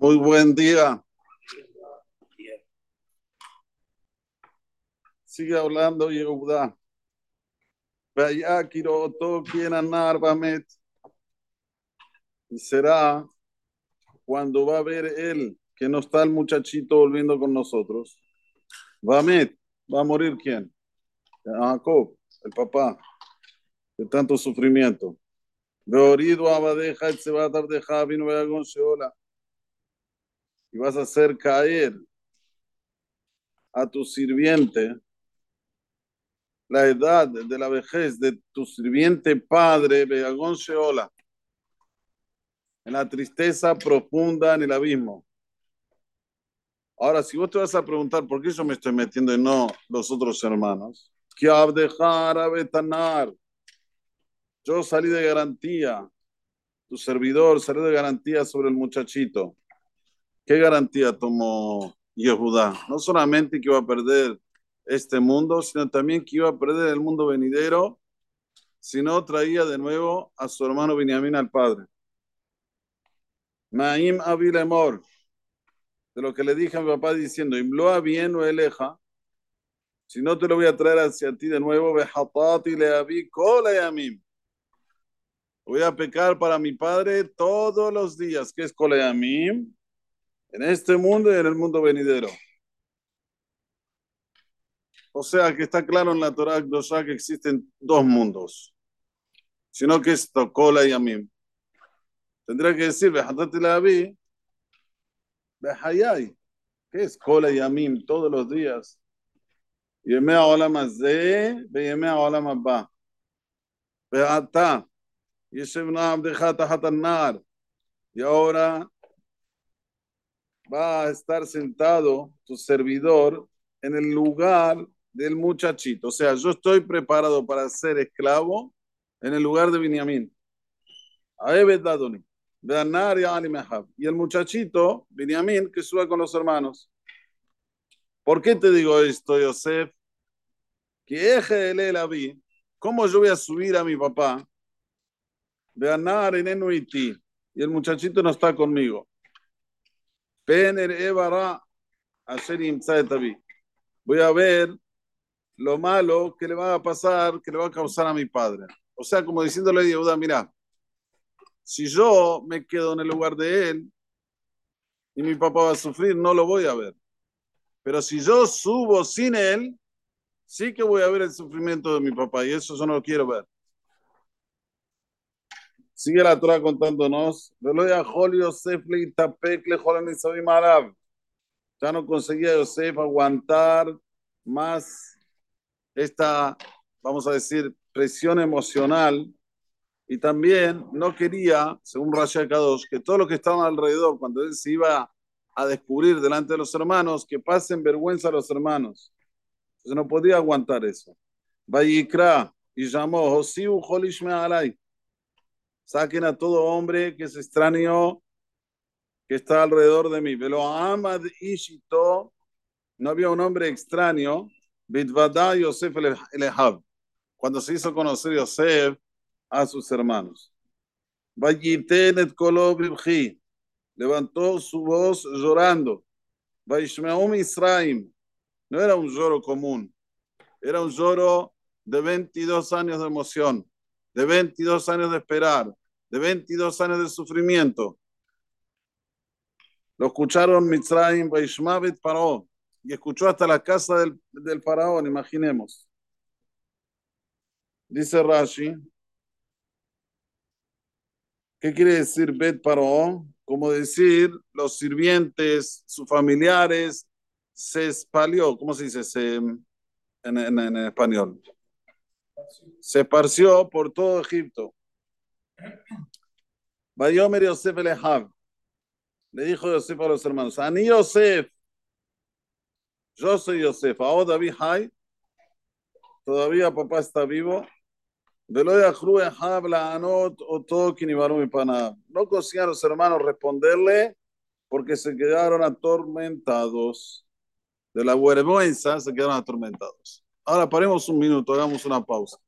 Muy buen día. Sigue hablando Yehuda. Vaya, quiero todo quien anar Bamet. Y será cuando va a ver él que no está el muchachito volviendo con nosotros. Bamet, ¿va a morir quién? Jacob, el papá, de tanto sufrimiento. Veorido abadeja, se va a dar de Javi, no vaya con y vas a hacer caer a tu sirviente la edad de la vejez de tu sirviente padre, Beagón Sheola, en la tristeza profunda en el abismo. Ahora, si vos te vas a preguntar por qué yo me estoy metiendo y no los otros hermanos, que dejar a Betanar, yo salí de garantía, tu servidor salió de garantía sobre el muchachito. ¿Qué garantía tomó Yehudá? No solamente que iba a perder este mundo, sino también que iba a perder el mundo venidero, sino traía de nuevo a su hermano Benjamín al padre. Maim Abilemor, de lo que le dije a mi papá diciendo, Imloa bien o eleja, si no te lo voy a traer hacia ti de nuevo, y le avi yamim. Voy a pecar para mi padre todos los días, que es kolayamim, en este mundo y en el mundo venidero. O sea que está claro en la Torah Doshá que existen dos mundos, sino que es Tokola y Amim. Tendría que decir, Lavi, Behayay, que es Kola y Amim todos los días. Yemea Olam Ze, Beyemea Olam Abba. Beata, Yeshevna Abdeja Tahat Nar. Y ahora va a estar sentado tu servidor en el lugar del muchachito. O sea, yo estoy preparado para ser esclavo en el lugar de Binyamin. Y el muchachito, Binyamin, que suba con los hermanos. ¿Por qué te digo esto, Yosef? Que eje el vi. ¿Cómo yo voy a subir a mi papá? Beanar en Y el muchachito no está conmigo. Voy a ver lo malo que le va a pasar, que le va a causar a mi padre. O sea, como diciéndole a Yehuda, mira, si yo me quedo en el lugar de él y mi papá va a sufrir, no lo voy a ver. Pero si yo subo sin él, sí que voy a ver el sufrimiento de mi papá y eso yo no lo quiero ver. Sigue la Torah contándonos. Ya no conseguía Yosef aguantar más esta, vamos a decir, presión emocional. Y también no quería, según Rasha Kadosh, que todos los que estaban alrededor, cuando él se iba a descubrir delante de los hermanos, que pasen vergüenza a los hermanos. Entonces no podía aguantar eso. Vayikra y llamó Josiu Holishme Alay saquen a todo hombre que es extraño, que está alrededor de mí. Velo Amad Ishito, no había un hombre extraño, Bitvada Yosef Elehab, cuando se hizo conocer Yosef a sus hermanos. Vayitenet Kolobibji, levantó su voz llorando. Vaishmeum Israim, no era un lloro común, era un lloro de 22 años de emoción de 22 años de esperar, de 22 años de sufrimiento. Lo escucharon Mitzrayim, Vaishmavit, Paró, y escuchó hasta la casa del, del faraón, imaginemos. Dice Rashi, ¿qué quiere decir Bet Paró? Como decir, los sirvientes, sus familiares, se espalió, ¿cómo se dice en, en, en español? Se esparció por todo Egipto. Bayomer Yosef Elehav. Le dijo Yosef a los hermanos, Ani Yosef, yo soy Yosef, ahora David Hay, todavía papá está vivo. No consigan los hermanos responderle porque se quedaron atormentados. De la vergüenza se quedaron atormentados. Ahora paremos un minuto, hagamos una pausa.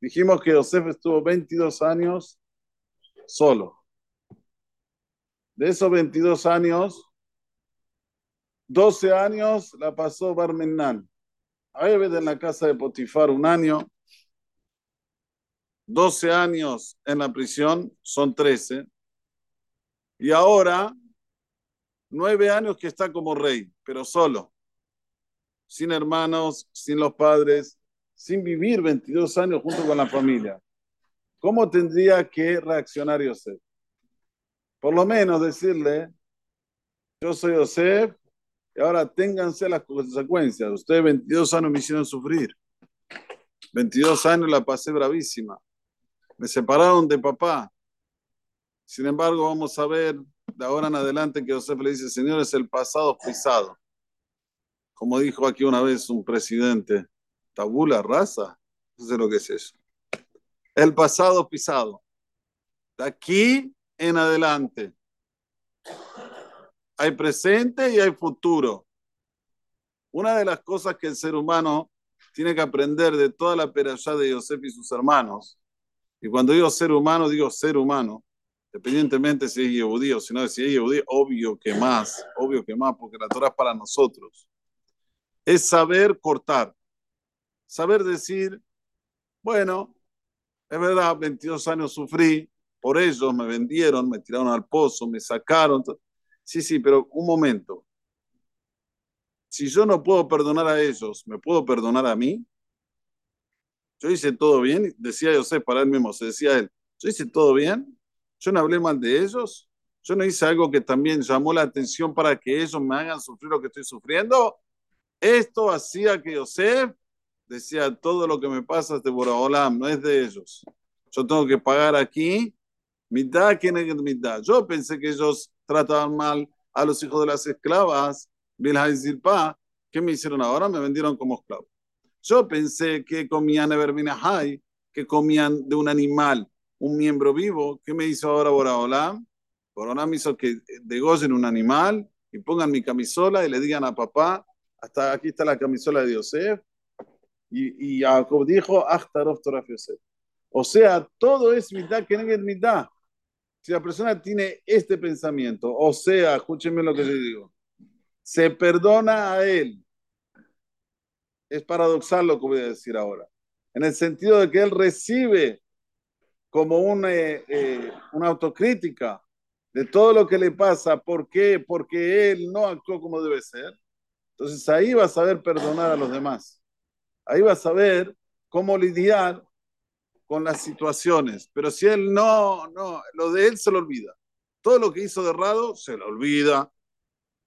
Dijimos que José estuvo 22 años solo. De esos 22 años, 12 años la pasó Barmenán. Ayobed en la casa de Potifar un año, 12 años en la prisión, son 13. Y ahora, 9 años que está como rey, pero solo, sin hermanos, sin los padres, sin vivir 22 años junto con la familia. ¿Cómo tendría que reaccionar Yosef? Por lo menos decirle, yo soy Yosef y ahora ténganse las consecuencias. Ustedes 22 años me hicieron sufrir. 22 años la pasé bravísima. Me separaron de papá. Sin embargo, vamos a ver de ahora en adelante que José le dice, Señor, es el pasado pisado. Como dijo aquí una vez un presidente, tabula rasa. No sé lo que es eso el pasado pisado. De aquí en adelante. Hay presente y hay futuro. Una de las cosas que el ser humano tiene que aprender de toda la perashá de Yosef y sus hermanos, y cuando digo ser humano, digo ser humano, independientemente si es judío o si no si es judío, obvio que más, obvio que más, porque la Torah es para nosotros, es saber cortar, saber decir, bueno, es verdad, 22 años sufrí, por ellos me vendieron, me tiraron al pozo, me sacaron. Sí, sí, pero un momento. Si yo no puedo perdonar a ellos, ¿me puedo perdonar a mí? Yo hice todo bien, decía José para él mismo, se decía él, yo hice todo bien, yo no hablé mal de ellos, yo no hice algo que también llamó la atención para que ellos me hagan sufrir lo que estoy sufriendo. Esto hacía que José decía, todo lo que me pasa es de Boraholam, no es de ellos. Yo tengo que pagar aquí mitad que mitad. Yo pensé que ellos trataban mal a los hijos de las esclavas, Bilha Zilpa, ¿qué me hicieron ahora? Me vendieron como esclavo. Yo pensé que comían Everminahai, que comían de un animal, un miembro vivo. ¿Qué me hizo ahora Boraholam? Boraholam hizo que degollen un animal y pongan mi camisola y le digan a papá, hasta aquí está la camisola de Yosef, y, y Jacob dijo, O sea, todo es mitad que no es mitad. Si la persona tiene este pensamiento, o sea, escúchenme lo que le digo, se perdona a él. Es paradoxal lo que voy a decir ahora. En el sentido de que él recibe como una, eh, eh, una autocrítica de todo lo que le pasa. ¿Por qué? Porque él no actuó como debe ser. Entonces ahí va a saber perdonar a los demás. Ahí vas a ver cómo lidiar con las situaciones. Pero si él no, no, lo de él se lo olvida. Todo lo que hizo de errado se lo olvida.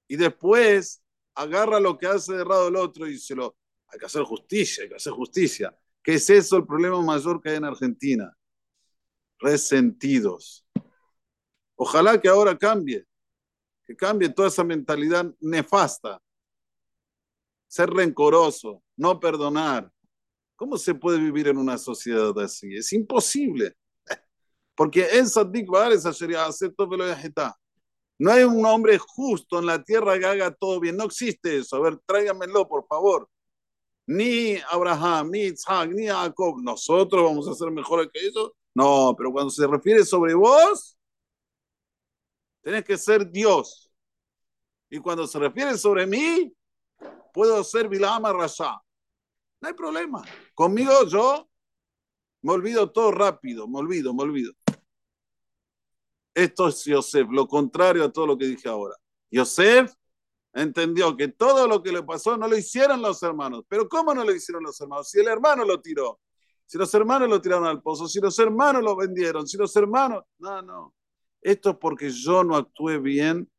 Y después agarra lo que hace de errado el otro y se lo... Hay que hacer justicia, hay que hacer justicia. ¿Qué es eso el problema mayor que hay en Argentina? Resentidos. Ojalá que ahora cambie, que cambie toda esa mentalidad nefasta ser rencoroso, no perdonar. ¿Cómo se puede vivir en una sociedad así? Es imposible. Porque en Sadik no hay un hombre justo en la tierra que haga todo bien. No existe eso. A ver, tráigamelo, por favor. Ni Abraham, ni Isaac, ni Jacob. Nosotros vamos a ser mejores que ellos. No, pero cuando se refiere sobre vos, tenés que ser Dios. Y cuando se refiere sobre mí, puedo ser Bilama Rasha. No hay problema. Conmigo yo me olvido todo rápido, me olvido, me olvido. Esto es Yosef, lo contrario a todo lo que dije ahora. Yosef entendió que todo lo que le pasó no lo hicieron los hermanos. Pero ¿cómo no lo hicieron los hermanos? Si el hermano lo tiró, si los hermanos lo tiraron al pozo, si los hermanos lo vendieron, si los hermanos... No, no. Esto es porque yo no actué bien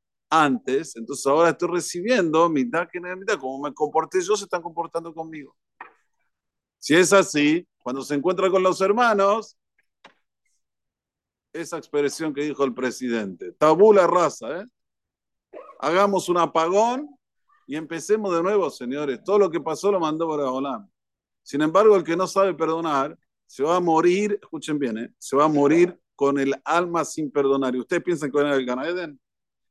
antes, entonces ahora estoy recibiendo mitad que mitad, como me comporté yo, se están comportando conmigo. Si es así, cuando se encuentra con los hermanos, esa expresión que dijo el presidente, tabula raza, ¿eh? hagamos un apagón y empecemos de nuevo, señores. Todo lo que pasó lo mandó para volar. Sin embargo, el que no sabe perdonar, se va a morir, escuchen bien, ¿eh? se va a morir con el alma sin perdonar. ¿Y ustedes piensan que van a ir al Eden?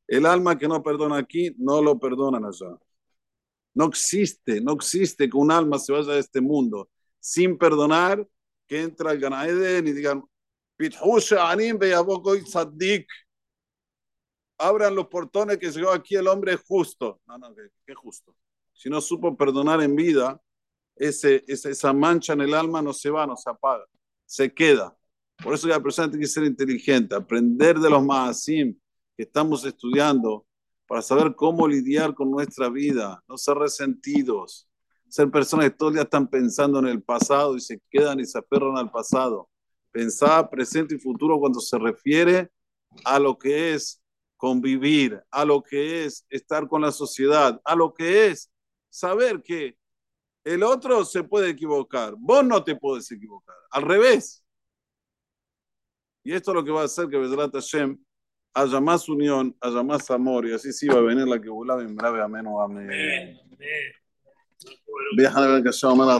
El alma que no perdona aquí, no lo perdonan allá. No existe, no existe que un alma se vaya de este mundo sin perdonar, que entra al Ganaeden y digan, abran los portones que llegó aquí el hombre justo. No, no, qué, justo. Si no supo perdonar en vida, ese, esa, mancha en el alma no se va, no se apaga, se queda. Por eso la persona tiene que ser inteligente, aprender de los maasim que estamos estudiando para saber cómo lidiar con nuestra vida, no ser resentidos, ser personas que todo el día están pensando en el pasado y se quedan y se aferran al pasado. Pensar presente y futuro cuando se refiere a lo que es convivir, a lo que es estar con la sociedad, a lo que es saber que el otro se puede equivocar, vos no te puedes equivocar, al revés. Y esto es lo que va a hacer que Bezrat Hashem haya más unión, haya más amor, y así sí va a venir la que volaba en breve, amén o amén. Viajan a ver que se llama la